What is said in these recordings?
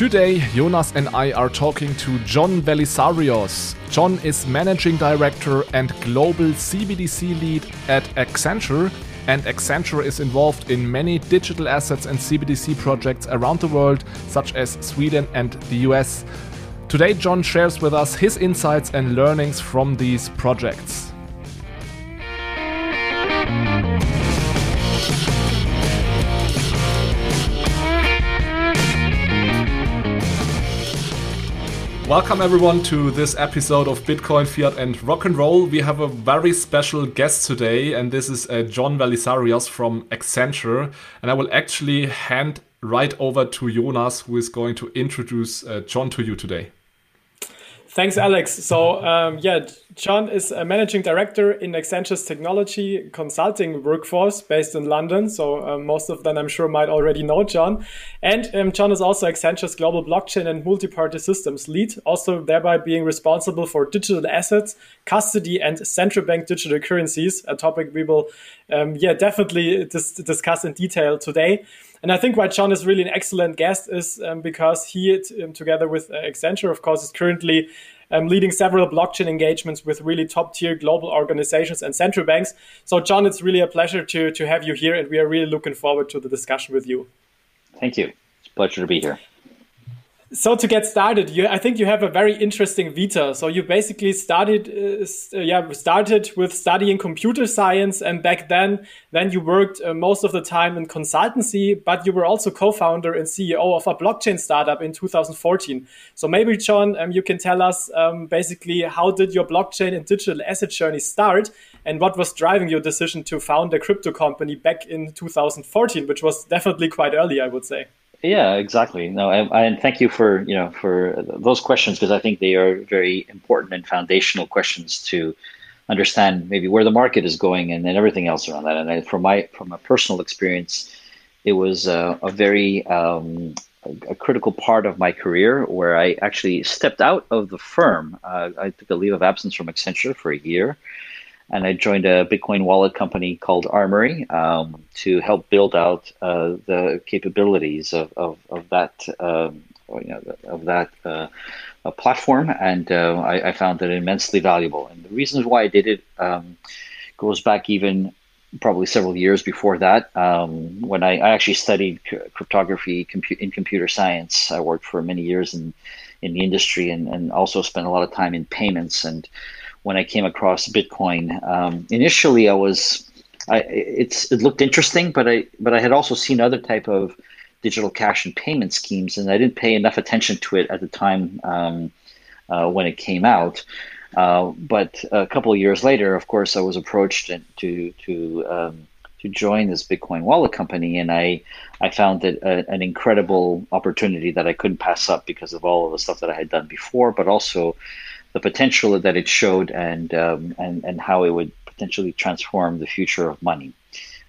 Today, Jonas and I are talking to John Velissarios. John is Managing Director and Global CBDC Lead at Accenture, and Accenture is involved in many digital assets and CBDC projects around the world, such as Sweden and the US. Today, John shares with us his insights and learnings from these projects. Welcome everyone to this episode of Bitcoin, Fiat and Rock and Roll. We have a very special guest today, and this is uh, John Velissarios from Accenture. And I will actually hand right over to Jonas, who is going to introduce uh, John to you today. Thanks, Alex. So, um, yeah, John is a managing director in Accenture's technology consulting workforce based in London. So, um, most of them I'm sure might already know John. And um, John is also Accenture's global blockchain and multi party systems lead, also thereby being responsible for digital assets, custody, and central bank digital currencies, a topic we will, um, yeah, definitely dis- discuss in detail today. And I think why John is really an excellent guest is um, because he, um, together with uh, Accenture, of course, is currently um, leading several blockchain engagements with really top tier global organizations and central banks. So, John, it's really a pleasure to, to have you here, and we are really looking forward to the discussion with you. Thank you. It's a pleasure to be here. So to get started, you, I think you have a very interesting vita. So you basically started, uh, uh, yeah, started with studying computer science, and back then, then you worked uh, most of the time in consultancy, but you were also co-founder and CEO of a blockchain startup in 2014. So maybe John, um, you can tell us um, basically how did your blockchain and digital asset journey start, and what was driving your decision to found a crypto company back in 2014, which was definitely quite early, I would say. Yeah, exactly. No, and thank you for you know for those questions because I think they are very important and foundational questions to understand maybe where the market is going and then everything else around that. And I, from my from a personal experience, it was a, a very um, a, a, critical part of my career where I actually stepped out of the firm. Uh, I took a leave of absence from Accenture for a year and I joined a Bitcoin wallet company called Armory um, to help build out uh, the capabilities of, of, of that um, you know, of that uh, platform, and uh, I, I, found it immensely valuable. And the reasons why I did it um, goes back even probably several years before that, um, when I, I, actually studied cryptography compu- in computer science. I worked for many years in in the industry and, and also spent a lot of time in payments and when I came across Bitcoin. Um, initially, I was, I, it's it looked interesting, but I but I had also seen other type of digital cash and payment schemes, and I didn't pay enough attention to it at the time um, uh, when it came out. Uh, but a couple of years later, of course, I was approached to to um, to join this Bitcoin wallet company, and I I found it a, an incredible opportunity that I couldn't pass up because of all of the stuff that I had done before, but also the potential that it showed and um, and and how it would potentially transform the future of money.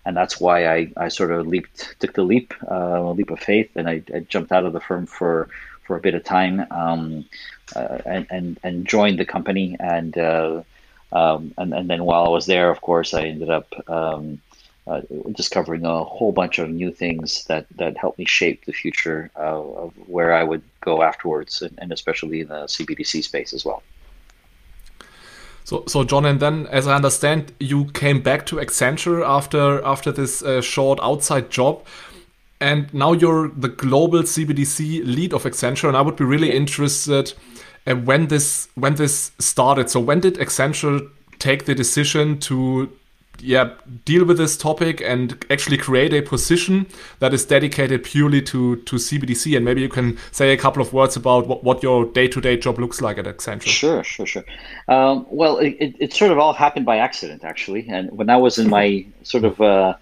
And that's why I, I sort of leaped, took the leap, uh, a leap of faith, and I, I, jumped out of the firm for, for a bit of time, um, uh, and, and and joined the company. And, uh, um, and and then while I was there, of course, I ended up um, uh, discovering a whole bunch of new things that, that helped me shape the future uh, of where I would go afterwards, and, and, especially in the CBDC space as well. So, so John, and then, as I understand, you came back to Accenture after after this uh, short outside job, and now you're the global CBDC lead of Accenture. And I would be really interested uh, when this when this started. So, when did Accenture take the decision to yeah deal with this topic and actually create a position that is dedicated purely to to CBDC and maybe you can say a couple of words about what, what your day-to-day job looks like at Accenture. Sure sure sure. Um, well it, it, it, sort of all happened by accident actually. And when I was in my sort of uh,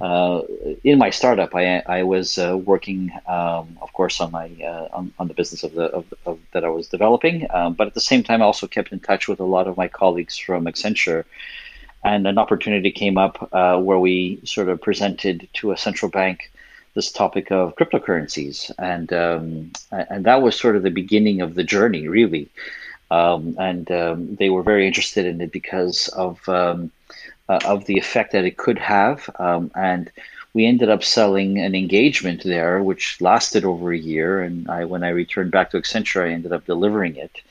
uh, in my startup, I, I was uh, working, um, of course, on my uh, on, on, the business of the of, of, that I was developing. Um, but at the same time, I also kept in touch with a lot of my colleagues from Accenture, and an opportunity came up uh, where we sort of presented to a central bank this topic of cryptocurrencies, and um, and that was sort of the beginning of the journey, really. Um, and um, they were very interested in it because of um, uh, of the effect that it could have, um, and we ended up selling an engagement there, which lasted over a year. And I, when I returned back to Accenture, I ended up delivering it.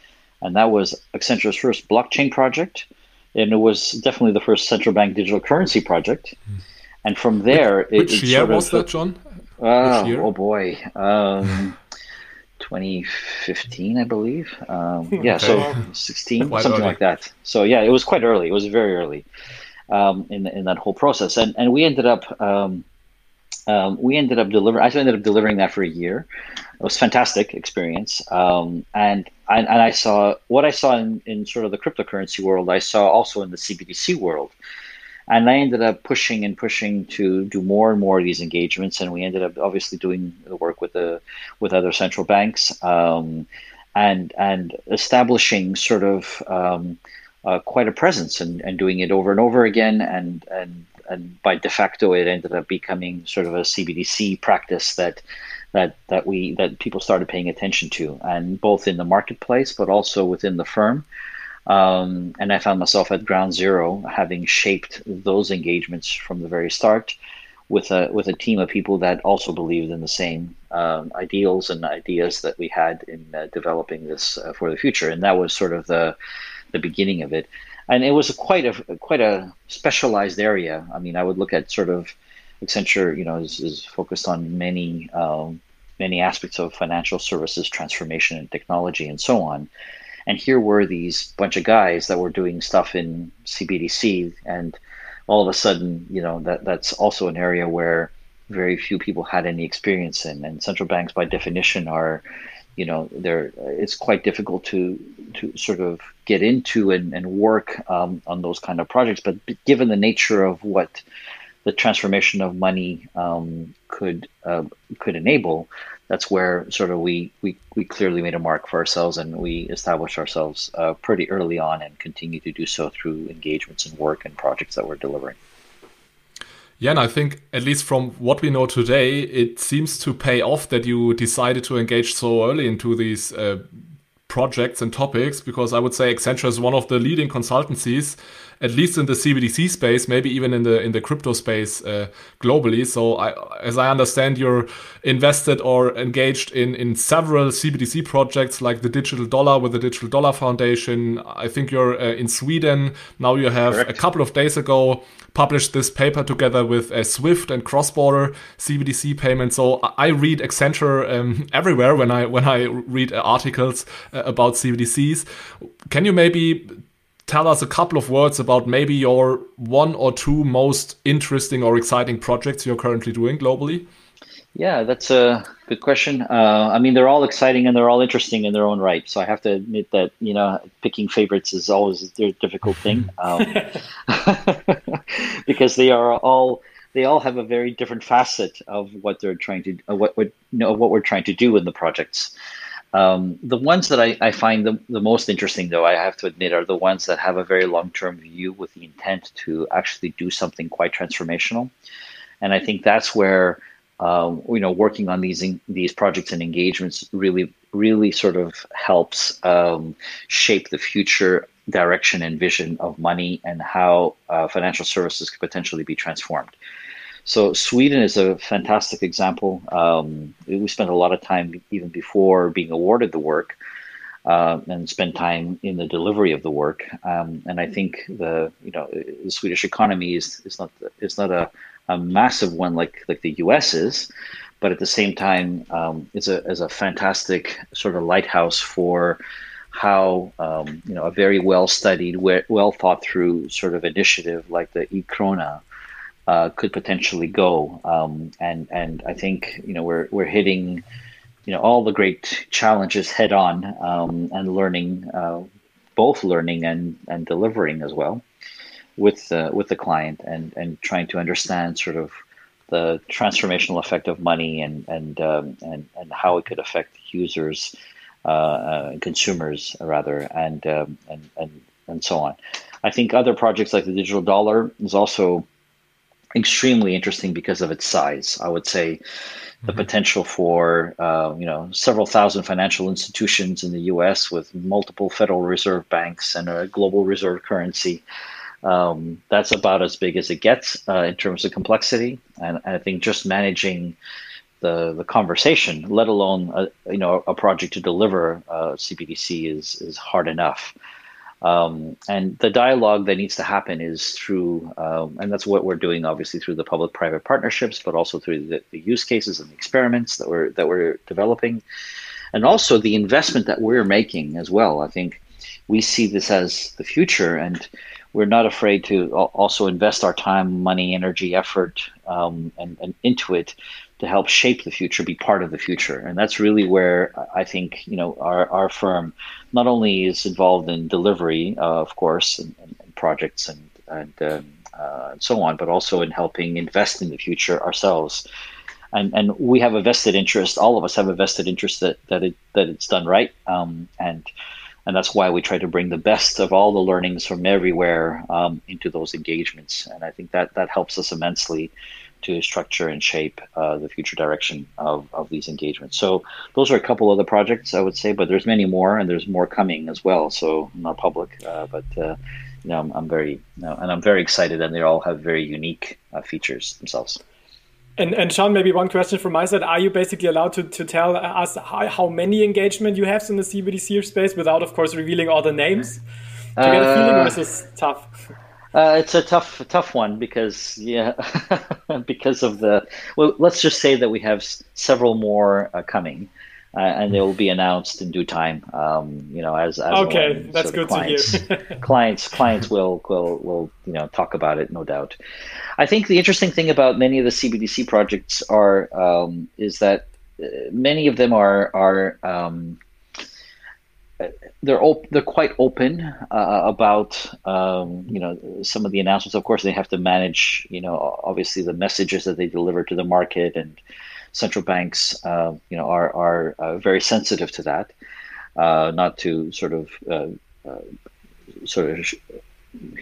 And that was Accenture's first blockchain project. And it was definitely the first central bank digital currency project. And from there, which, which it, year sort of, was that, John? Uh, oh boy, um, 2015, I believe. Um, yeah, so 16, something early. like that. So yeah, it was quite early. It was very early um, in in that whole process, and and we ended up um, um, we ended up delivering. I ended up delivering that for a year. It was fantastic experience, um, and I, and I saw what I saw in, in sort of the cryptocurrency world. I saw also in the CBDC world, and I ended up pushing and pushing to do more and more of these engagements. And we ended up obviously doing the work with the with other central banks, um, and and establishing sort of um, uh, quite a presence and, and doing it over and over again and and and by de facto it ended up becoming sort of a CBDC practice that that that we that people started paying attention to and both in the marketplace but also within the firm. Um, and I found myself at ground zero having shaped those engagements from the very start with a with a team of people that also believed in the same um, ideals and ideas that we had in uh, developing this uh, for the future. And that was sort of the the beginning of it, and it was quite a quite a specialized area. I mean, I would look at sort of Accenture, you know, is, is focused on many um, many aspects of financial services transformation and technology and so on. And here were these bunch of guys that were doing stuff in CBDC, and all of a sudden, you know, that that's also an area where very few people had any experience in. And central banks, by definition, are you know, there it's quite difficult to to sort of get into and, and work um, on those kind of projects. But given the nature of what the transformation of money um, could uh, could enable, that's where sort of we, we we clearly made a mark for ourselves and we established ourselves uh, pretty early on and continue to do so through engagements and work and projects that we're delivering. Yeah, and I think at least from what we know today, it seems to pay off that you decided to engage so early into these uh, projects and topics because I would say Accenture is one of the leading consultancies, at least in the CBDC space, maybe even in the in the crypto space uh, globally. So, I, as I understand, you're invested or engaged in in several CBDC projects like the Digital Dollar with the Digital Dollar Foundation. I think you're uh, in Sweden now. You have Correct. a couple of days ago published this paper together with a Swift and cross-border CBDC payment. So I read Accenture um, everywhere when I when I read articles uh, about CBDCs. Can you maybe tell us a couple of words about maybe your one or two most interesting or exciting projects you're currently doing globally? Yeah, that's a good question. Uh, I mean, they're all exciting and they're all interesting in their own right. So I have to admit that you know picking favorites is always a difficult thing um, because they are all they all have a very different facet of what they're trying to uh, what what you know what we're trying to do in the projects. Um, the ones that I, I find the, the most interesting, though, I have to admit, are the ones that have a very long term view with the intent to actually do something quite transformational. And I think that's where um, you know, working on these these projects and engagements really really sort of helps um, shape the future direction and vision of money and how uh, financial services could potentially be transformed. So Sweden is a fantastic example. Um, we spent a lot of time even before being awarded the work. Uh, and spend time in the delivery of the work. Um, and I think the you know the Swedish economy is is not is not a a massive one like like the U.S. is, but at the same time, um, is a is a fantastic sort of lighthouse for how um, you know a very well studied, well thought through sort of initiative like the e-krona uh, could potentially go. Um, and and I think you know we're we're hitting you know all the great challenges head on um, and learning uh, both learning and and delivering as well with the with the client and and trying to understand sort of the transformational effect of money and and um, and and how it could affect users, uh, uh, consumers rather, and um, and and and so on. I think other projects like the digital dollar is also extremely interesting because of its size. I would say the mm-hmm. potential for uh, you know several thousand financial institutions in the U.S. with multiple Federal Reserve banks and a global reserve currency um, that's about as big as it gets uh, in terms of complexity. And, and I think just managing the the conversation, let alone a, you know a project to deliver uh, CBDC is is hard enough. Um, and the dialogue that needs to happen is through, um, and that's what we're doing, obviously through the public-private partnerships, but also through the, the, use cases and the experiments that we're that we're developing, and also the investment that we're making as well. I think we see this as the future, and we're not afraid to also invest our time, money, energy, effort, um, and, and into it to help shape the future, be part of the future. And that's really where I think you know our, our firm not only is involved in delivery, uh, of course, and, and, projects and and, um, uh, and so on, but also in helping invest in the future ourselves. And, and we have a vested interest. All of us have a vested interest that that it that it's done right. Um, and and that's why we try to bring the best of all the learnings from everywhere um, into those engagements. And I think that that helps us immensely to structure and shape uh, the future direction of, of these engagements. So those are a couple of the projects I would say, but there's many more and there's more coming as well. So not public, uh, but uh, you know, I'm, I'm very, you know, and I'm very excited and they all have very unique uh, features themselves. And, and Sean, maybe one question from my side. Are you basically allowed to, to tell us how, how many engagement you have in the CBDC space without, of course, revealing all the names? To get a feeling, or is this tough? Uh, it's a tough, tough one because yeah, because of the. Well, let's just say that we have s- several more uh, coming, uh, and they will be announced in due time. Um, you know, as, as okay, that's good clients, to hear. clients, clients will will will you know talk about it, no doubt. I think the interesting thing about many of the CBDC projects are um, is that uh, many of them are are um, they're op- they're quite open uh, about um, you know some of the announcements. Of course, they have to manage you know obviously the messages that they deliver to the market, and central banks uh, you know are are uh, very sensitive to that, uh, not to sort of uh, uh, sort of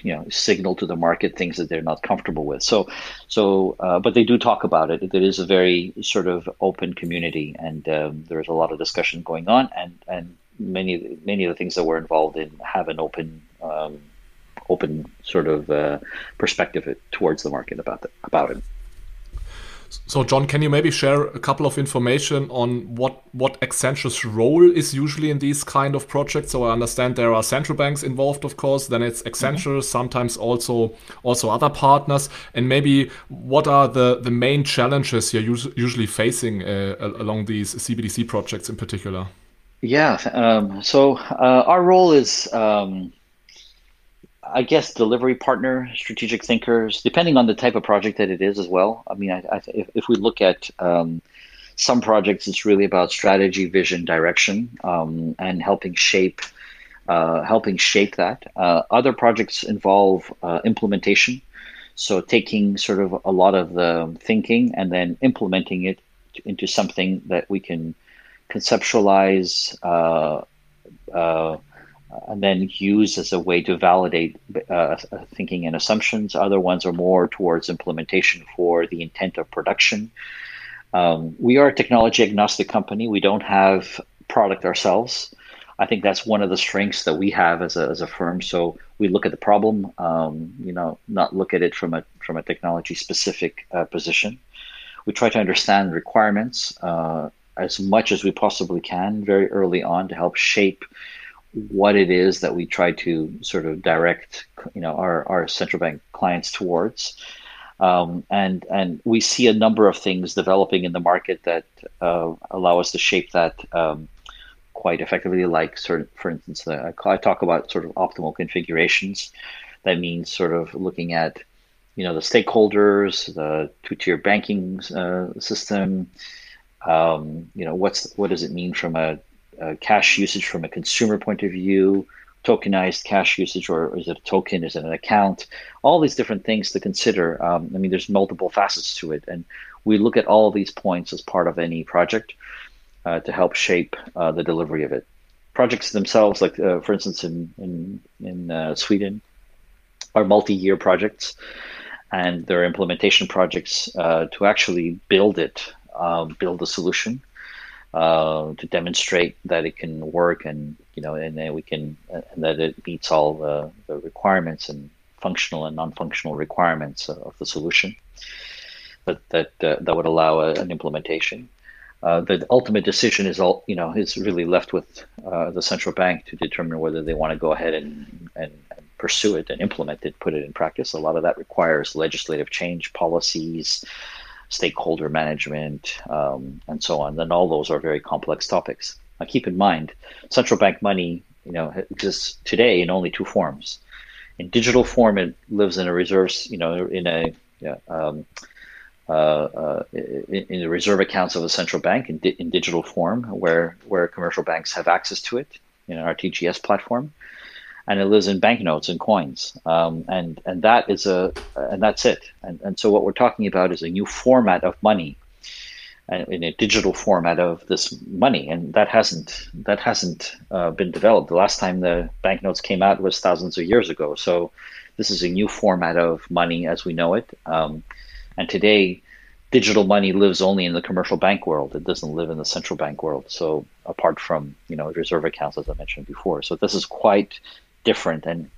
you know signal to the market things that they're not comfortable with. So so but they do talk about it. It is a very sort of open community, and um, there's a lot of discussion going on, and and many many of the things that we're involved in have an open um, open sort of uh, perspective towards the market about the, about it. So, John, can you maybe share a couple of information on what what Accenture's role is usually in these kind of projects? So, I understand there are central banks involved, of course. Then it's Accenture, mm -hmm. sometimes also also other partners, and maybe what are the the main challenges you're usually facing uh, along these CBDC projects in particular? Yeah. Um, so uh, our role is, um, I guess, delivery partner, strategic thinkers, depending on the type of project that it is as well. I mean, I, I, if, if, we look at um, some projects, it's really about strategy, vision, direction, um, and helping shape. Uh, helping shape that. Uh, other projects involve uh, implementation, so taking sort of a lot of the thinking and then implementing it into something that we can conceptualize, uh, uh, and then use as a way to validate uh, thinking and assumptions. Other ones are more towards implementation for the intent of production. Um, we are a technology agnostic company. We don't have product ourselves. I think that's one of the strengths that we have as a, as a firm. So we look at the problem, um, you know, not look at it from a from a technology specific uh, position. We try to understand requirements, uh, as much as we possibly can very early on to help shape what it is that we try to sort of direct you know our, our central bank clients towards. Um, and and we see a number of things developing in the market that uh, allow us to shape that um, quite effectively. Like sort for instance the, I talk about sort of optimal configurations. That means sort of looking at you know the stakeholders the two-tier banking uh, system um, you know, what's what does it mean from a, a, cash usage from a consumer point of view? Tokenized cash usage, or is it a token? Is it an account? All these different things to consider. Um, I mean, there's multiple facets to it, and we look at all of these points as part of any project uh, to help shape uh, the delivery of it. Projects themselves, like uh, for instance in in in uh, Sweden, are multi-year projects, and they're implementation projects uh, to actually build it um, build a solution uh, to demonstrate that it can work and you know and then we can and that it meets all the, the requirements and functional and non-functional requirements of the solution, but that uh, that would allow a, an implementation. Uh, the ultimate decision is all you know is really left with uh, the central bank to determine whether they want to go ahead and, and, and pursue it and implement it, put it in practice. A lot of that requires legislative change, policies, stakeholder management, um, and so on. And all those are very complex topics. Now, keep in mind, central bank money, you know, exists today in only two forms. In digital form, it lives in a reserves, you know, in a yeah, um, uh, uh, in, in, the reserve accounts of a central bank in, di- in, digital form, where where commercial banks have access to it in an RTGS platform, and it lives in banknotes and coins, um, and and that is a and that's it. And and so what we're talking about is a new format of money, uh, in a digital format of this money, and that hasn't that hasn't uh, been developed. The last time the banknotes came out was thousands of years ago. So this is a new format of money as we know it. Um, and today, digital money lives only in the commercial bank world. It doesn't live in the central bank world. So apart from you know reserve accounts, as I mentioned before, so this is quite different. And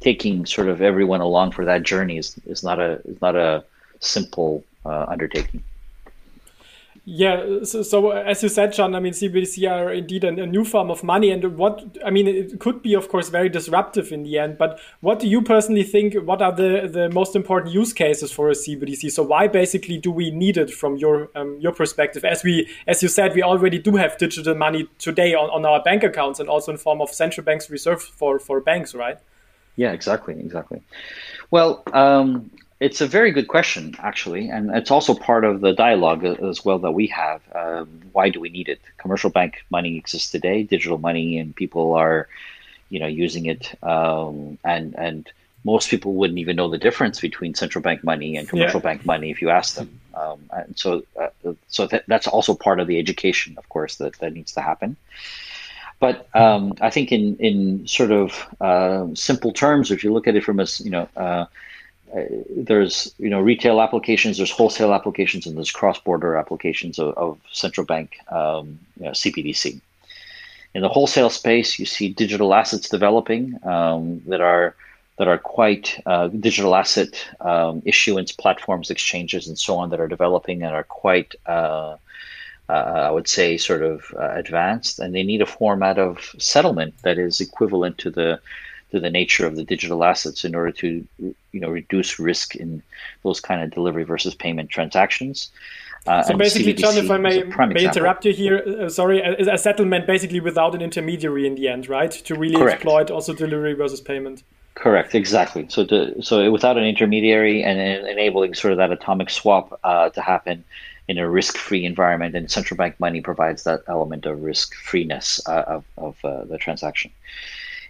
taking sort of everyone along for that journey is, is not a is not a simple uh, undertaking. Yeah, so, so, as you said, John, I mean, CBDC are indeed a, a, new form of money, and what I mean, it could be, of course, very disruptive in the end. But what do you personally think? What are the the most important use cases for a CBDC? So why basically do we need it from your um, your perspective? As we, as you said, we already do have digital money today on, on our bank accounts and also in form of central banks reserved for for banks, right? Yeah, exactly, exactly. Well, um, it's a very good question, actually, and it's also part of the dialogue as well that we have. Um, why do we need it? Commercial bank money exists today, digital money, and people are, you know, using it. Um, and and most people wouldn't even know the difference between central bank money and commercial yeah. bank money if you ask them. Um, and so, uh, so that, that's also part of the education, of course, that that needs to happen. But um, I think in in sort of uh, simple terms, if you look at it from a you know uh, uh, there's you know retail applications, there's wholesale applications, and there's cross-border applications of, of central bank um, you know, CBDC. In the wholesale space, you see digital assets developing um, that are that are quite uh, digital asset um, issuance platforms, exchanges, and so on that are developing and are quite, uh, uh, I would say, sort of uh, advanced. And they need a format of settlement that is equivalent to the to the nature of the digital assets in order to you know reduce risk in those kind of delivery versus payment transactions. Uh, so basically, CBDC John, if I may, may interrupt you here, uh, sorry, a, a, settlement basically without an intermediary in the end, right? To really Correct. exploit also delivery versus payment. Correct, exactly. So, to, so without an intermediary and, and, enabling sort of that atomic swap uh, to happen in a risk-free environment, and central bank money provides that element of risk-freeness uh, of, of uh, the transaction.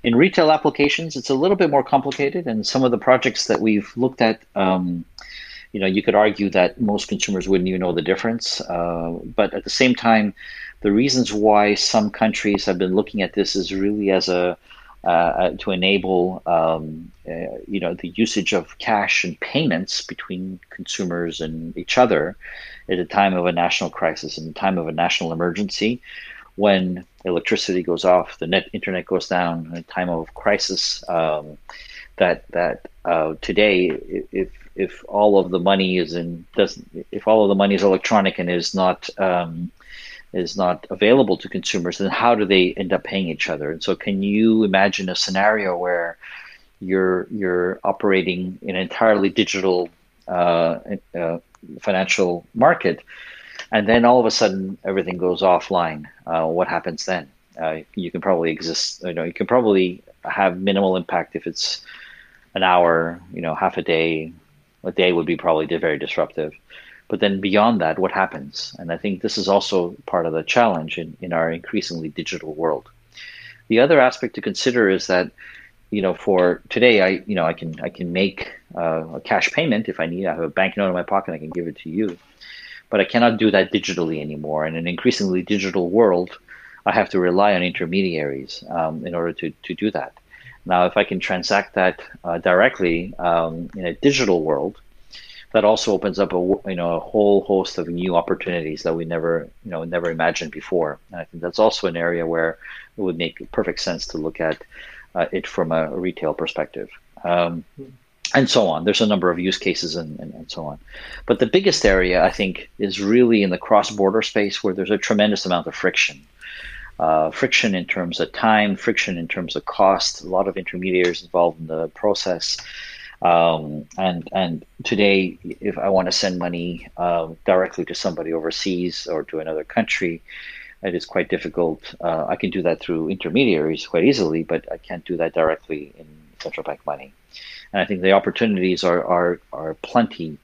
In retail applications, it's a little bit more complicated, and some of the projects that we've looked at, um, you know, you could argue that most consumers wouldn't even know the difference. Uh, but at the same time, the reasons why some countries have been looking at this is really as a uh, uh to enable um, uh, you know the usage of cash and payments between consumers and each other at a time of a national crisis and time of a national emergency when electricity goes off, the net internet goes down in a time of crisis. Um, that that uh, today, if if all of the money is in doesn't if all of the money is electronic and is not um, is not available to consumers, then how do they end up paying each other? And so, can you imagine a scenario where you're you're operating in an entirely digital uh, uh, financial market? And then all of a sudden everything goes offline. Uh, what happens then? Uh, you can probably exist. You know, you can probably have minimal impact if it's an hour, you know, half a day. A day would be probably very disruptive. But then beyond that, what happens? And I think this is also part of the challenge in, in our increasingly digital world. The other aspect to consider is that, you know, for today, I, you know, I can I can make uh, a cash payment if I need. I have a banknote in my pocket, I can give it to you but I cannot do that digitally anymore. In an increasingly digital world, I have to rely on intermediaries um, in order to, to do that. Now, if I can transact that uh, directly um, in a digital world, that also opens up a you know a whole host of new opportunities that we never you know never imagined before. And I think that's also an area where it would make perfect sense to look at uh, it from a retail perspective. Um, and so on. There's a number of use cases and, and, and, so on. But the biggest area, I think, is really in the cross border space where there's a tremendous amount of friction. Uh, friction in terms of time, friction in terms of cost, a lot of intermediaries involved in the process. Um, and and today, if I want to send money uh, directly to somebody overseas or to another country, it is quite difficult. Uh, I can do that through intermediaries quite easily, but I can't do that directly in central bank money and I think the opportunities are are are plenty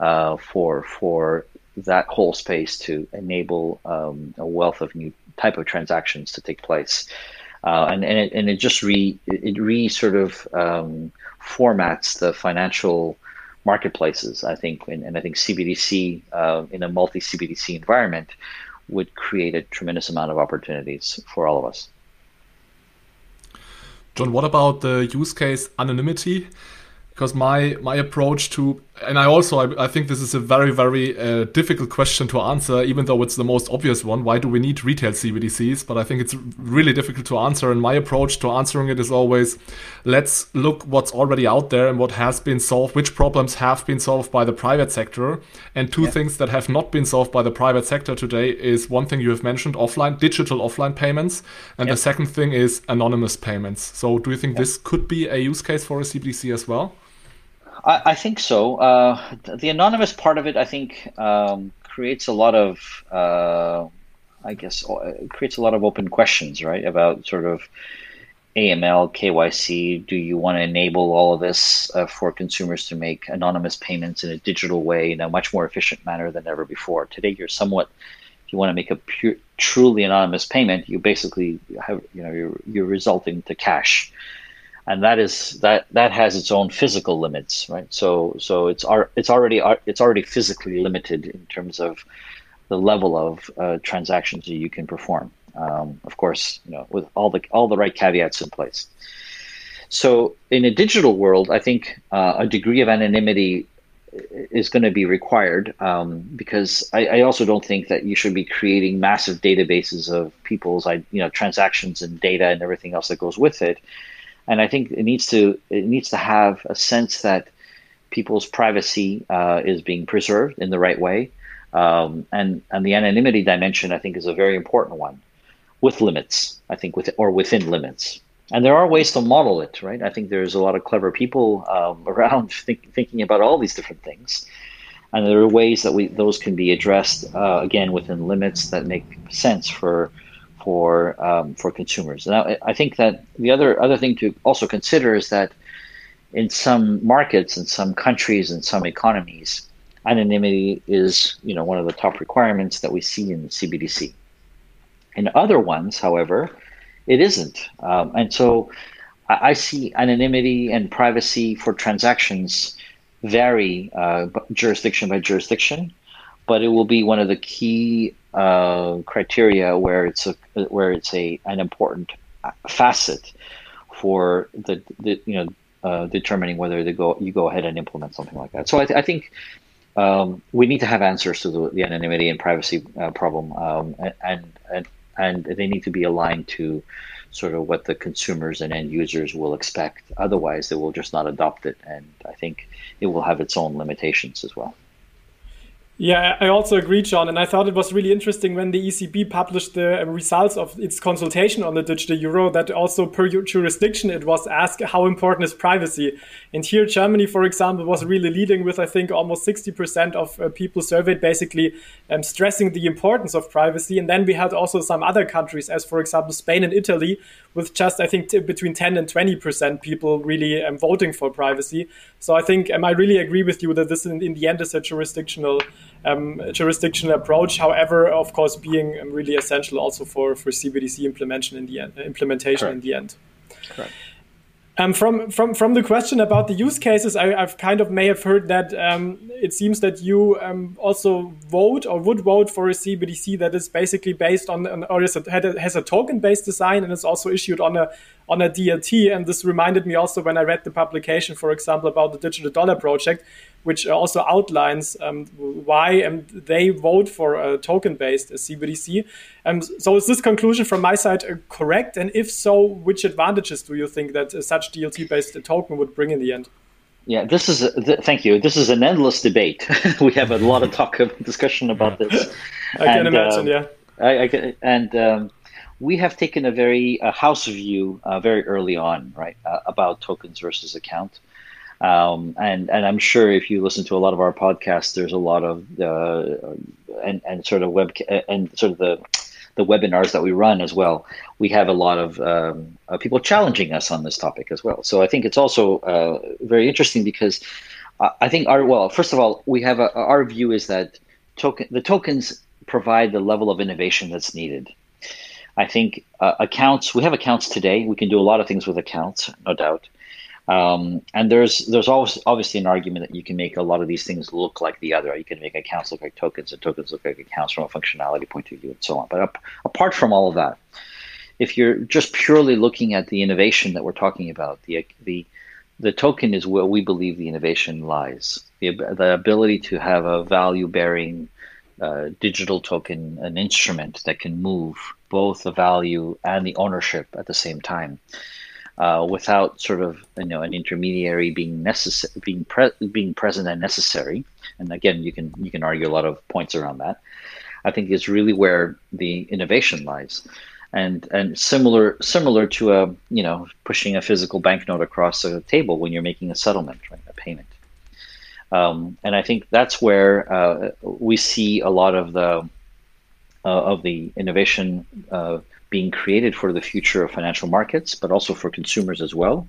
uh, for for that whole space to enable um, a wealth of new type of transactions to take place. Uh, and and it, and it just re it re sort of um, formats the financial marketplaces. I think, and, and I think CBDC uh, in a multi CBDC environment would create a tremendous amount of opportunities for all of us. John, what about the use case anonymity? Because my my approach to and I also I, I, think this is a very very uh, difficult question to answer, even though it's the most obvious one. Why do we need retail CBDCs? But I think it's really difficult to answer. And my approach to answering it is always, let's look what's already out there and what has been solved, which problems have been solved by the private sector, and two yeah. things that have not been solved by the private sector today is one thing you have mentioned, offline digital offline payments, and the second thing is anonymous payments. So do you think this could be a use case for a CBDC as well? I, I think so. Uh, the anonymous part of it, I think, um, creates a lot of, uh, I guess, creates a lot of open questions, right? About sort of AML, KYC. Do you want to enable all of this uh, for consumers to make anonymous payments in a digital way in a much more efficient manner than ever before? Today, you're somewhat if you want to make a pure, truly anonymous payment, you basically have, you know, you're, you're resulting to cash and that is that that has its own physical limits, right? So so it's it's already it's already physically limited in terms of the level of uh, transactions that you can perform. Um, of course, you know, with all the all the right caveats in place. So in a digital world, I think uh, a degree of anonymity is going to be required um, because I, I, also don't think that you should be creating massive databases of people's you know transactions and data and everything else that goes with it and I think it needs to it needs to have a sense that people's privacy uh, is being preserved in the right way, um, and and the anonymity dimension I think is a very important one, with limits I think with or within limits. And there are ways to model it, right? I think there's a lot of clever people um, around think, thinking about all these different things, and there are ways that we those can be addressed uh, again within limits that make sense for for um, for consumers. Now, I, think that the other other thing to also consider is that in some markets, in some countries, in some economies, anonymity is you know one of the top requirements that we see in the CBDC. In other ones, however, it isn't, um, and so I, I, see anonymity and privacy for transactions vary uh, jurisdiction by jurisdiction, but it will be one of the key uh, criteria where it's a where it's a an important facet for the, the you know uh, determining whether they go you go ahead and implement something like that. So I, th- I think um, we need to have answers to the, the anonymity and privacy uh, problem, um, and, and and they need to be aligned to sort of what the consumers and end users will expect. Otherwise, they will just not adopt it, and I think it will have its own limitations as well. Yeah, I also agree, John. And I thought it was really interesting when the ECB published the results of its consultation on the digital euro that also per jurisdiction it was asked how important is privacy. And here, Germany, for example, was really leading with, I think, almost 60% of uh, people surveyed basically um, stressing the importance of privacy. And then we had also some other countries, as for example, Spain and Italy, with just, I think, between 10 and 20% people really um, voting for privacy. So I think um, I really agree with you that this in, in the end is a jurisdictional um, jurisdictional approach. However, of course, being really essential also for, for CBDC implementation in the end, implementation Correct. in the end. Correct. Um, from from from the question about the use cases, I, have kind of may have heard that um, it seems that you um, also vote or would vote for a CBDC that is basically based on, on or is a, has a token based design and is also issued on a on a DLT. And this reminded me also when I read the publication, for example, about the digital dollar project, which also outlines um, why um, they vote for a token-based CBDC. Um, so is this conclusion from my side uh, correct? And if so, which advantages do you think that uh, such DLT-based token would bring in the end? Yeah, this is. A, th- thank you. This is an endless debate. we have a lot of talk of discussion about this. I and, can imagine. Um, yeah. I, I, and um, we have taken a very a house view uh, very early on, right, uh, about tokens versus account. Um, and and I'm sure if you listen to a lot of our podcasts, there's a lot of and and sort of web and sort of the the webinars that we run as well. We have a lot of um, uh, people challenging us on this topic as well. So I think it's also uh, very interesting because I think our well, first of all, we have a, our view is that token the tokens provide the level of innovation that's needed. I think uh, accounts we have accounts today. We can do a lot of things with accounts, no doubt. Um, and there's there's always obviously an argument that you can make a lot of these things look like the other. You can make accounts look like tokens, and tokens look like accounts from a functionality point of view, and so on. But apart from all of that, if you're just purely looking at the innovation that we're talking about, the the the token is where we believe the innovation lies. The, the ability to have a value bearing uh, digital token, an instrument that can move both the value and the ownership at the same time uh, without sort of you know an intermediary being necessary, being pre- being present and necessary. And again, you can you can argue a lot of points around that. I think is really where the innovation lies, and and similar similar to a you know pushing a physical banknote across a table when you're making a settlement, right, a payment. Um, and I think that's where uh, we see a lot of the uh, of the innovation uh, being created for the future of financial markets, but also for consumers as well.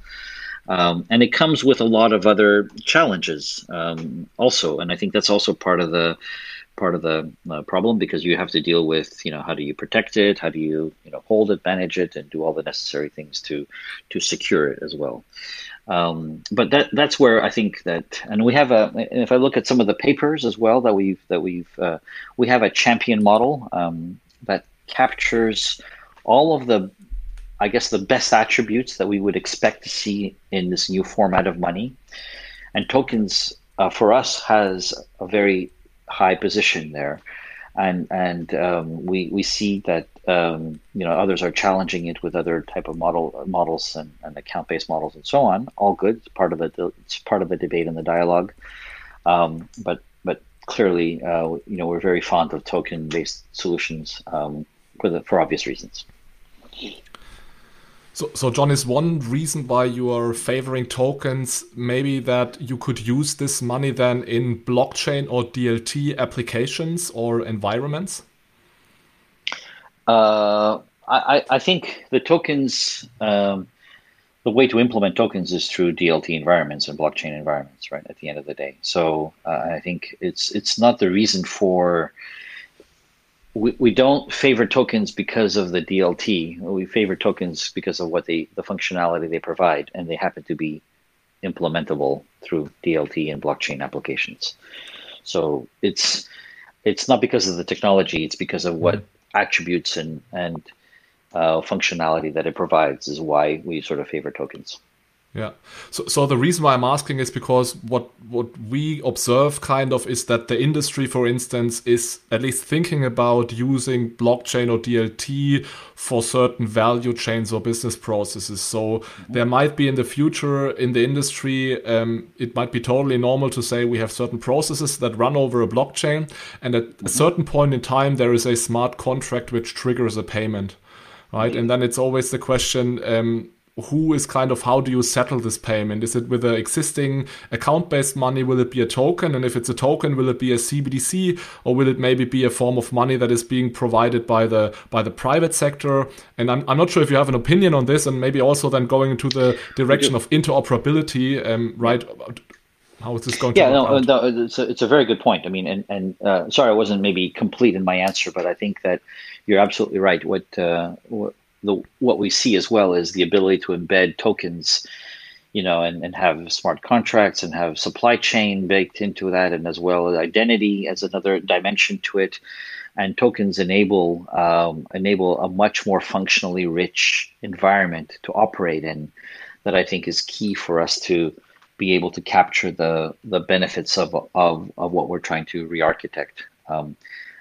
Um, and it comes with a lot of other challenges um, also, and I think that's also part of the part of the uh, problem because you have to deal with you know how do you protect it, how do you you know hold it, manage it, and do all the necessary things to to secure it as well. Um, but that that's where I think that, and we have a. If I look at some of the papers as well that we've that we've uh, we have a champion model um, that captures all of the, I guess, the best attributes that we would expect to see in this new format of money. And tokens uh, for us has a very high position there. And, and um, we, we see that um, you know others are challenging it with other type of model models and, and account based models and so on. All good. It's part of the it's part of the debate and the dialogue. Um, but but clearly, uh, you know, we're very fond of token based solutions um, for the, for obvious reasons. So, so John, is one reason why you are favoring tokens maybe that you could use this money then in blockchain or DLT applications or environments? Uh, I, I think the tokens, um, the way to implement tokens is through DLT environments and blockchain environments, right? At the end of the day, so uh, I think it's it's not the reason for we, we don't favor tokens because of the DLT. We favor tokens because of what they the functionality they provide, and they happen to be implementable through DLT and blockchain applications. So it's it's not because of the technology; it's because of what attributes and and uh, functionality that it provides is why we sort of favor tokens. Yeah. So, so the reason why I'm asking is because what what we observe kind of is that the industry, for instance, is at least thinking about using blockchain or DLT for certain value chains or business processes. So mm-hmm. there might be in the future in the industry, um, it might be totally normal to say we have certain processes that run over a blockchain, and at mm-hmm. a certain point in time there is a smart contract which triggers a payment, right? Mm-hmm. And then it's always the question. Um, who is kind of how do you settle this payment? Is it with the existing account based money? Will it be a token? And if it's a token, will it be a CBDC or will it maybe be a form of money that is being provided by the by the private sector? And I'm, I'm not sure if you have an opinion on this and maybe also then going into the direction of interoperability, um, right? How is this going yeah, no, no, it's, a, it's a very good point. I mean, and, and uh, sorry, I wasn't maybe complete in my answer, but I think that you're absolutely right. What, uh, what the what we see as well is the ability to embed tokens you know and, and have smart contracts and have supply chain baked into that and as well as identity as another dimension to it. And tokens enable um, enable a much more functionally rich environment to operate in that I think is key for us to be able to capture the the benefits of of, of what we're trying to re-architect. Um,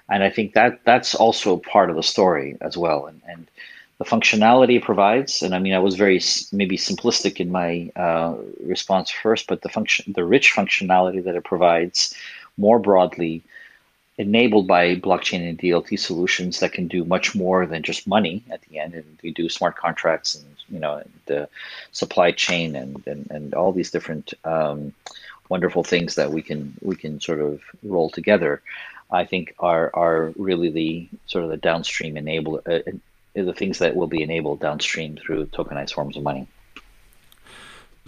and I think that that's also part of the story as well. And and the functionality it provides, and I mean, I was very maybe simplistic in my uh, response first, but the function, the rich functionality that it provides, more broadly, enabled by blockchain and DLT solutions that can do much more than just money at the end, and we do smart contracts and you know the supply chain and and, and all these different um, wonderful things that we can we can sort of roll together. I think are are really the sort of the downstream enable uh, the things that will be enabled downstream through tokenized forms of money.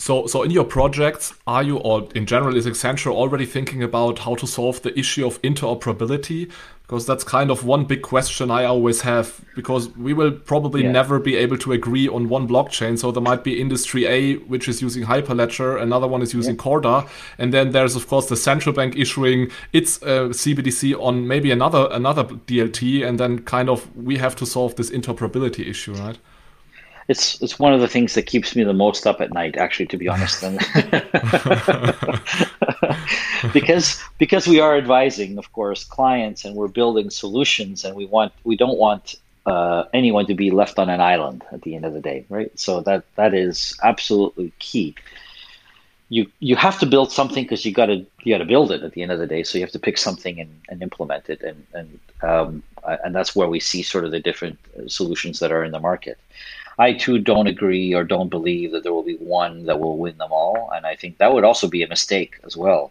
So, so in your projects, are you or in general is Accenture already thinking about how to solve the issue of interoperability? Because that's kind of one big question I always have. Because we will probably yeah. never be able to agree on one blockchain. So there might be industry A, which is using Hyperledger, another one is using yeah. Corda, and then there's of course the central bank issuing its uh, CBDC on maybe another another DLT, and then kind of we have to solve this interoperability issue, right? It's it's one of the things that keeps me the most up at night actually to be honest. Because because we are advising of course clients and we're building solutions and we want we don't want uh, anyone to be left on an island at the end of the day right? So that that is absolutely key. You you have to build something because you got to you got to build it at the end of the day. So you have to pick something and, and implement it. And and um, and that's where we see sort of the different solutions that are in the market I too don't agree or don't believe that there will be one that will win them all. And I think that would also be a mistake as well.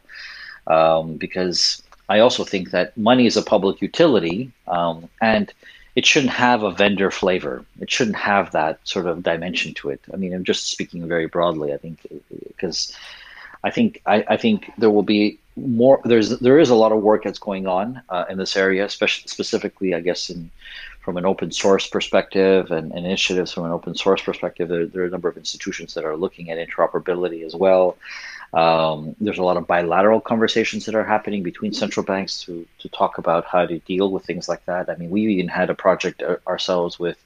Um, because I also think that money is a public utility um, and it shouldn't have a vendor flavor. It shouldn't have that sort of dimension to it. I mean, I'm just speaking very broadly, I think, because I think I, I think there will be more there's there is a lot of work that's going on uh, in this area especially specifically i guess in from an open source perspective and, and initiatives from an open source perspective, there, there, are a number of institutions that are looking at interoperability as well. Um, there's a lot of bilateral conversations that are happening between central banks to, to talk about how to deal with things like that. I mean, we even had a project ourselves with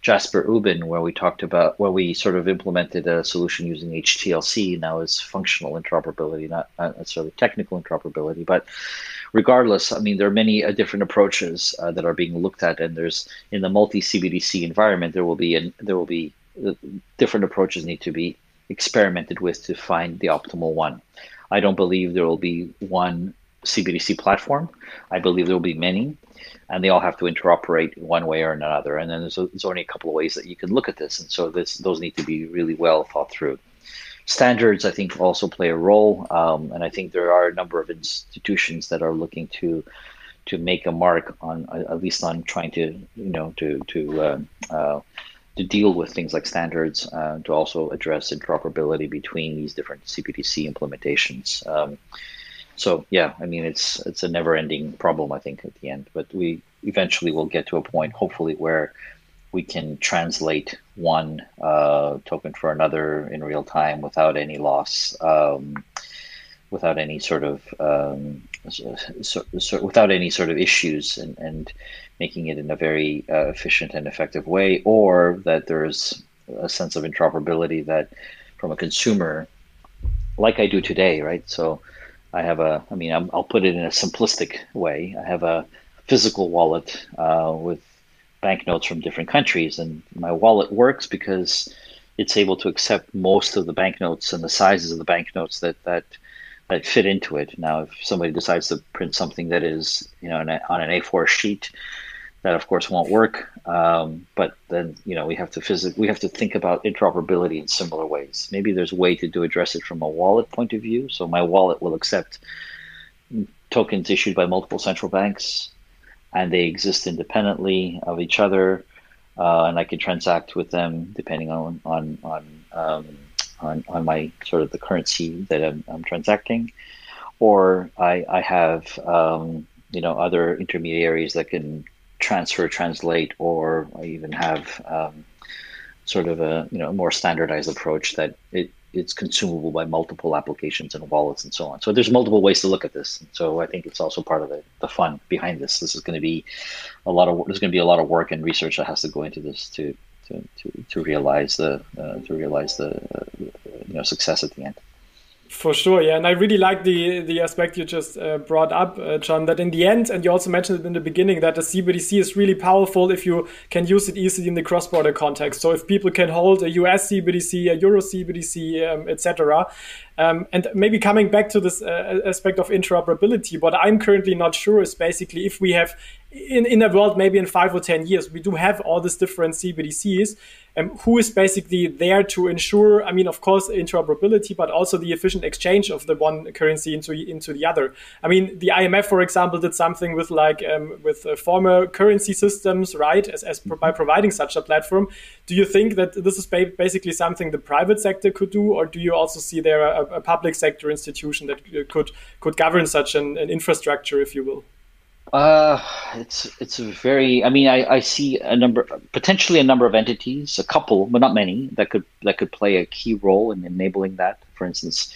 Jasper Ubin where we talked about where we sort of implemented a solution using HTLC now as functional interoperability, not, not necessarily technical interoperability, but regardless, I mean, there are many uh, different approaches uh, that are being looked at, and there's in the multi CBDC environment, there will be and there will be uh, different approaches need to be experimented with to find the optimal one. I don't believe there will be one CBDC platform. I believe there will be many, and they all have to interoperate one way or another. And then there's, there's only a couple of ways that you can look at this, and so this, those need to be really well thought through. Standards, I think, also play a role, um, and I think there are a number of institutions that are looking to to make a mark on at least on trying to you know to to uh, uh, to deal with things like standards, uh, to also address interoperability between these different CBDC implementations. Um, so yeah, I mean it's it's a never-ending problem, I think, at the end. But we eventually will get to a point, hopefully, where we can translate one uh, token for another in real time without any loss, um, without any sort of um, so, so, without any sort of issues, and, and making it in a very uh, efficient and effective way, or that there's a sense of interoperability that, from a consumer, like I do today, right? So, I have a, I mean, i will put it in a simplistic way. I have a physical wallet uh, with banknotes from different countries. And my wallet works because it's able to accept most of the banknotes and the sizes of the banknotes that that that fit into it. Now, if somebody decides to print something that is, you know, on an A4 sheet, that of course won't work. Um, but then, you know, we have to phys- we have to think about interoperability in similar ways. Maybe there's a way to do address it from a wallet point of view. So my wallet will accept tokens issued by multiple central banks and they exist independently of each other, uh, and I can transact with them depending on on on, um, on on my sort of the currency that I'm, I'm transacting, or I I have um, you know other intermediaries that can transfer, translate, or I even have um, sort of a you know more standardized approach that it it's consumable by multiple applications and wallets and so on. So there's multiple ways to look at this. So I think it's also part of the, the fun behind this. This is going to be a lot of there's going to be a lot of work and research that has to go into this to to, to, to realize the uh, to realize the uh, you know success at the end. For sure, yeah, and I really like the the aspect you just uh, brought up, uh, John. That in the end, and you also mentioned it in the beginning, that the CBDC is really powerful if you can use it easily in the cross-border context. So if people can hold a US CBDC, a Euro CBDC, um, etc., um, and maybe coming back to this uh, aspect of interoperability, what I'm currently not sure is basically if we have in, in a world maybe in five or 10 years, we do have all these different CBDCs. Um, who is basically there to ensure, I mean, of course, interoperability, but also the efficient exchange of the one currency into into the other. I mean, the IMF, for example, did something with like um, with uh, former currency systems, right? As, as by providing such a platform. Do you think that this is basically something the private sector could do, or do you also see there a, a public sector institution that uh, could could govern such an, an infrastructure, if you will? Uh, it's it's a very. I mean, I, I see a number, potentially a number of entities, a couple, but not many, that could that could play a key role in enabling that. For instance,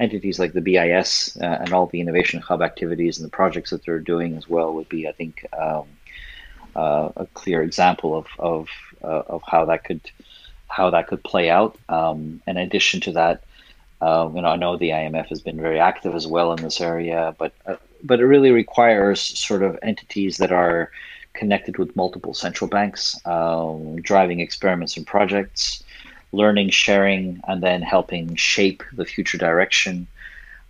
entities like the BIS uh, and all the innovation hub activities and the projects that they're doing as well would be, I think, um, uh, a clear example of of uh, of how that could how that could play out. Um, in addition to that, uh, you know, I know the IMF has been very active as well in this area, but uh, but it really requires sort of entities that are connected with multiple central banks, um, driving experiments and projects, learning, sharing, and then helping shape the future direction.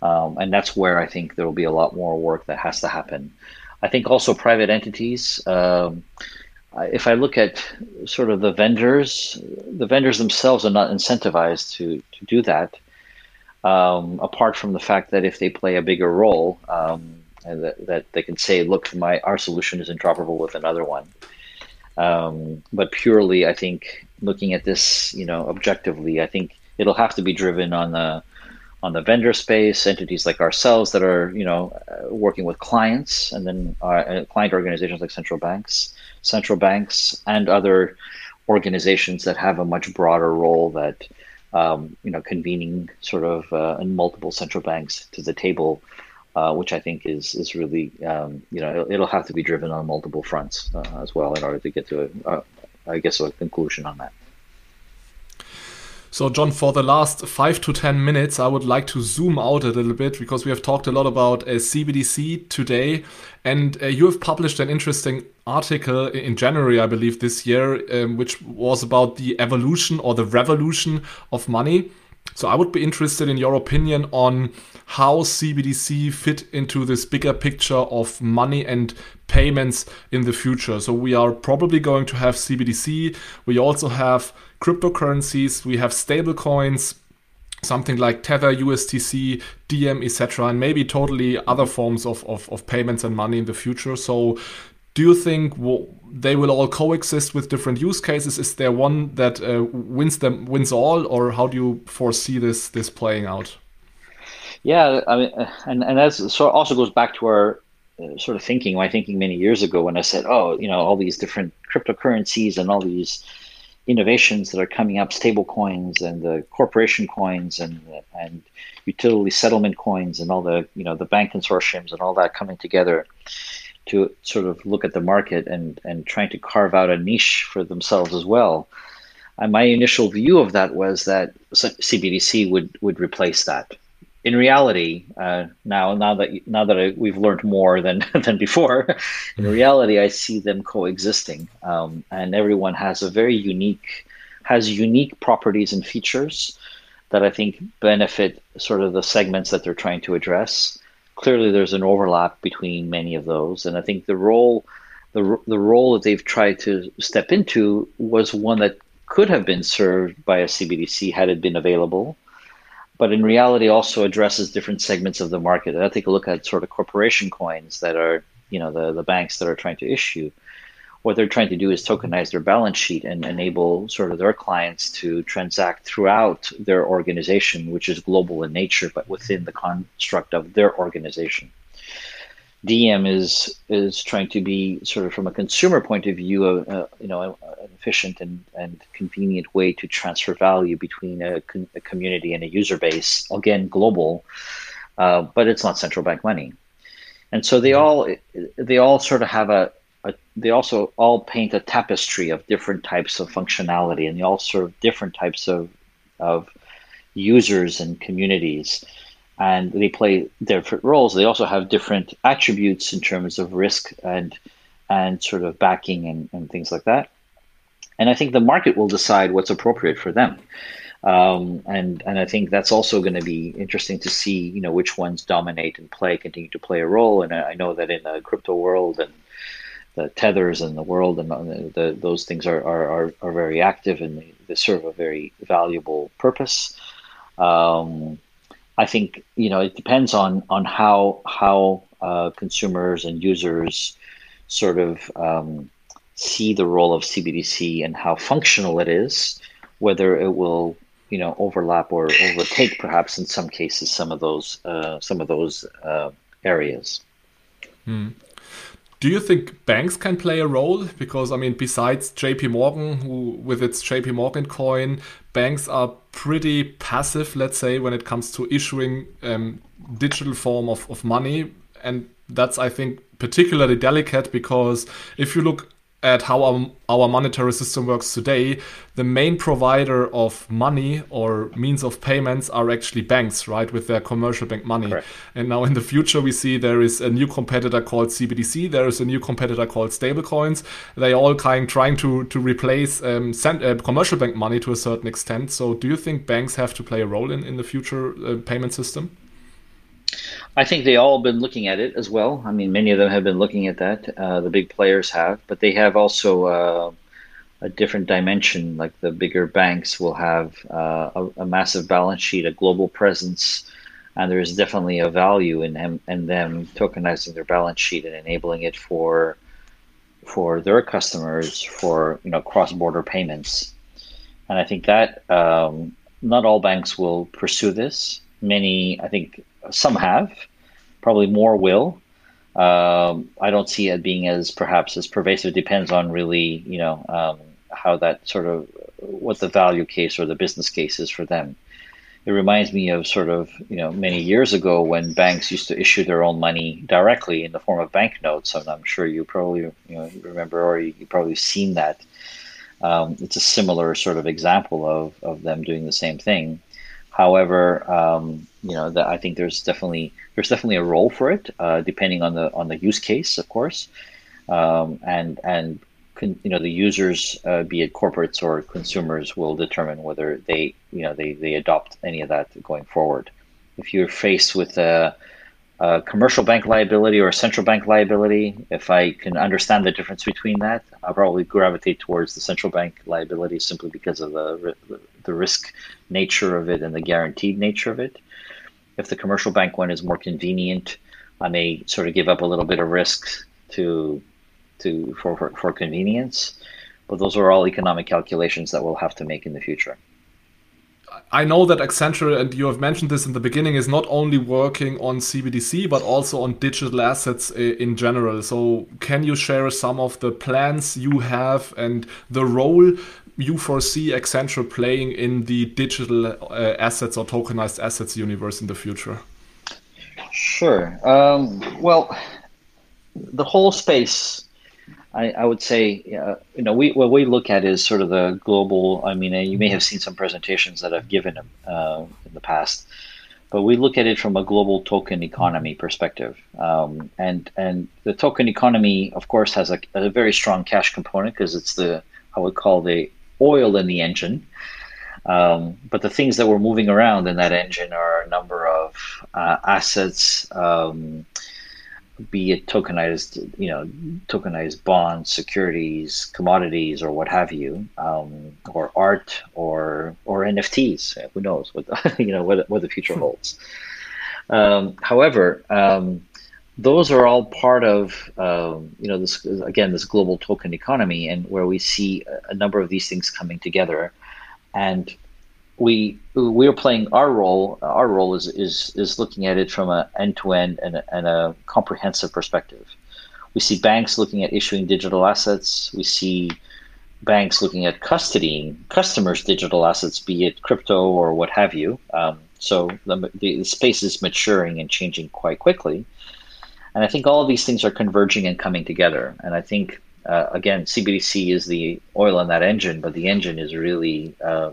Um, and that's where I think there will be a lot more work that has to happen. I think also private entities. Um, if I look at sort of the vendors, the vendors themselves are not incentivized to to do that. Um, apart from the fact that if they play a bigger role, um, and that, that they can say, look, my our solution is interoperable with another one. Um, but purely, I think looking at this, you know, objectively, I think it'll have to be driven on the on the vendor space, entities like ourselves that are, you know, uh, working with clients, and then uh, client organizations like central banks, central banks, and other organizations that have a much broader role that, um, you know, convening sort of uh, multiple central banks to the table uh, which I think is is really um, you know it'll, have to be driven on multiple fronts uh, as well in order to get to a, uh, I guess a conclusion on that. So, John, for the last five to 10 minutes, I would like to zoom out a little bit because we have talked a lot about uh, CBDC today. And uh, you have published an interesting article in January, I believe, this year, um, which was about the evolution or the revolution of money. So I would be interested in your opinion on how CBDC fit into this bigger picture of money and payments in the future. So we are probably going to have CBDC. We also have cryptocurrencies. We have stablecoins, something like Tether, USDC, Diem, etc., and maybe totally other forms of, of, of payments and money in the future. So do you think they will all coexist with different use cases? Is there one that uh, wins them wins all, or how do you foresee this this playing out? Yeah, I mean, uh, and and that so also goes back to our uh, sort of thinking. My thinking many years ago when I said, oh, you know, all these different cryptocurrencies and all these innovations that are coming up, stable coins and the corporation coins and and utility settlement coins and all the you know the bank consortiums and all that coming together to sort of look at the market and and trying to carve out a niche for themselves as well. And my initial view of that was that CBDC would would replace that. In reality, uh, now now that now that I, we've learned more than than before, in reality, I see them coexisting, um, and everyone has a very unique has unique properties and features that I think benefit sort of the segments that they're trying to address clearly there's an overlap between many of those, and I think the role the the role that they've tried to step into was one that could have been served by a CBDC had it been available, but in reality also addresses different segments of the market. And I take a look at sort of corporation coins that are you know the the banks that are trying to issue what they're trying to do is tokenize their balance sheet and enable sort of their clients to transact throughout their organization, which is global in nature, but within the construct of their organization. Diem is is trying to be sort of from a consumer point of view, a, a you know, an efficient and, and convenient way to transfer value between a, a community and a user base. Again, global, uh, but it's not central bank money, and so they mm-hmm. all they all sort of have a they also all paint a tapestry of different types of functionality and they all serve different types of of users and communities and they play different roles. They also have different attributes in terms of risk and and sort of backing and, and things like that. And I think the market will decide what's appropriate for them. Um, and and I think that's also going to be interesting to see, you know, which ones dominate and play, continue to play a role. And I know that in the crypto world and the tethers in the world and the, the, those things are, are, are, very active and they, they serve a very valuable purpose. Um, I think you know it depends on on how how uh, consumers and users sort of um, see the role of CBDC and how functional it is, whether it will you know overlap or overtake perhaps in some cases some of those uh, some of those uh, areas. Hmm. Do you think banks can play a role? Because I mean, besides JP Morgan, who with its JP Morgan coin, banks are pretty passive, let's say, when it comes to issuing um, digital form of, of money. And that's, I think, particularly delicate because if you look at how our, our monetary system works today, the main provider of money or means of payments are actually banks, right, with their commercial bank money. Correct. And now in the future, we see there is a new competitor called CBDC. There is a new competitor called stablecoins. They all kind trying to to replace um, cent, uh, commercial bank money to a certain extent. So, do you think banks have to play a role in in the future uh, payment system? I think they all been looking at it as well. I mean, many of them have been looking at that. Uh, the big players have, but they have also uh, a different dimension. Like the bigger banks will have uh, a, a, massive balance sheet, a global presence, and there is definitely a value in them in them tokenizing their balance sheet and enabling it for for their customers for you know cross border payments. And I think that um, not all banks will pursue this. Many, I think some have, probably more will. Um, I don't see it being as perhaps as pervasive. It depends on really, you know, um, how that sort of what the value case or the business case is for them. It reminds me of sort of, you know, many years ago when banks used to issue their own money directly in the form of banknotes. And I'm sure you probably, you know, remember or you, you probably seen that. Um, it's a similar sort of example of, of them doing the same thing. However, um, you know, that I think there's definitely there's definitely a role for it, uh, depending on the on the use case, of course, um, and and con, you know the users, uh, be it corporates or consumers, will determine whether they you know they they adopt any of that going forward. If you're faced with a a commercial bank liability or a central bank liability, if I can understand the difference between that, I'll probably gravitate towards the central bank liability simply because of the, the risk nature of it and the guaranteed nature of it. If the commercial bank one is more convenient, I may sort of give up a little bit of risk to to for, for, for convenience. But those are all economic calculations that we'll have to make in the future. I know that Accenture, and you have mentioned this in the beginning, is not only working on CBDC but also on digital assets eh, in general. So, can you share some of the plans you have and the role you foresee Accenture playing in the digital uh, assets or tokenized assets universe in the future? Sure. Um, well, the whole space I, I would say, uh, you know, we what we look at is sort of the global. I mean, you may have seen some presentations that I've given uh, in the past, but we look at it from a global token economy perspective. Um, and and the token economy, of course, has a, a very strong cash component because it's the I would call the oil in the engine. Um, but the things that we're moving around in that engine are a number of uh, assets. Um, be it tokenized, you know, tokenized bonds, securities, commodities, or what have you, um, or art, or or NFTs. Who knows what you know what what the future holds. Um, however, um, those are all part of um, you know this again this global token economy, and where we see a number of these things coming together, and we we're playing our role. Our role is is is looking at it from an end to end and and a comprehensive perspective. We see banks looking at issuing digital assets. We see banks looking at custodying customers' digital assets, be it crypto or what have you. Um, so the, the space is maturing and changing quite quickly. And I think all of these things are converging and coming together. And I think, uh, again, CBDC is the oil in that engine, but the engine is really uh,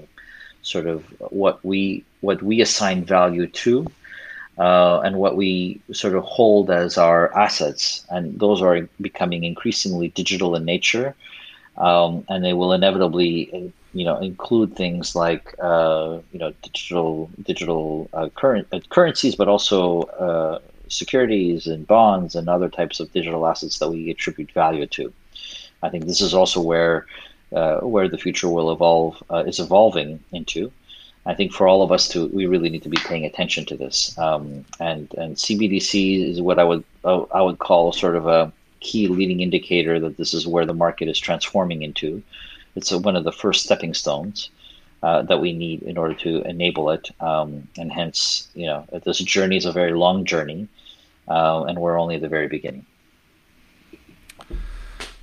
sort of what we what we assign value to uh, and what we sort of hold as our assets. And those are becoming increasingly digital in nature. Um, and they will inevitably, you know, include things like, uh, you know, digital digital uh, current uh, currencies, but also uh, securities and bonds and other types of digital assets that we attribute value to. I think this is also where uh, where the future will evolve is evolving into. I think for all of us to, we really need to be paying attention to this. Um, and and CBDC is what I would I would call sort of a key leading indicator that this is where the market is transforming into. It's a, one of the first stepping stones uh, that we need in order to enable it. Um, and hence, you know, this journey is a very long journey, uh, and we're only at the very beginning.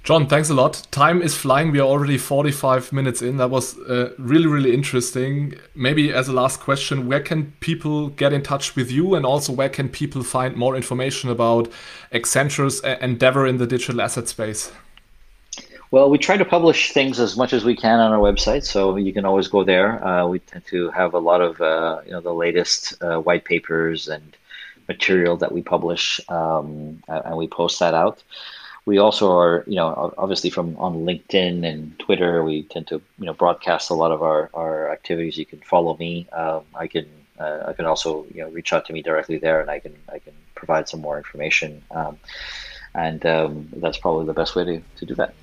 John, thanks a lot. Time is flying. We are already 45 minutes in. That was uh, really, really interesting. Maybe as a last question, where can people get in touch with you? And also, where can people find more information about Accenture's endeavor in the digital asset space? Well, we try to publish things as much as we can on our website, so you can always go there. Uh, we tend to have a lot of uh, you know the latest uh, white papers and material that we publish, um, and we post that out we also are, you know, obviously from on LinkedIn and Twitter, we tend to, you know, broadcast a lot of our, our activities. You can follow me. Um, I can uh, I can also, you know, reach out to me directly there, and I can I can provide some more information. Um, and um, that's probably the best way to, to do that.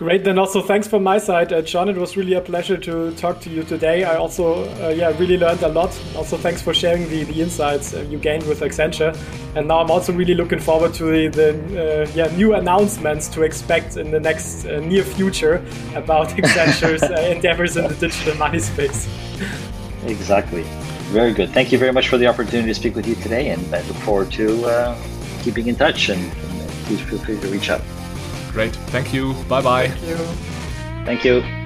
Great. Then also thanks from my side, uh, John. It was really a pleasure to talk to you today. I also, uh, yeah, really learned a lot. Also, thanks for sharing the, the insights uh, you gained with Accenture. And now I'm also really looking forward to the, the uh, yeah new announcements to expect in the next uh, near future about Accenture's uh, endeavors in the digital money space. Exactly. Very good. Thank you very much for the opportunity to speak with you today, and I look forward to keeping in touch. And, and please feel free to reach out. Great. Thank you. Bye bye. Thank you. Thank you.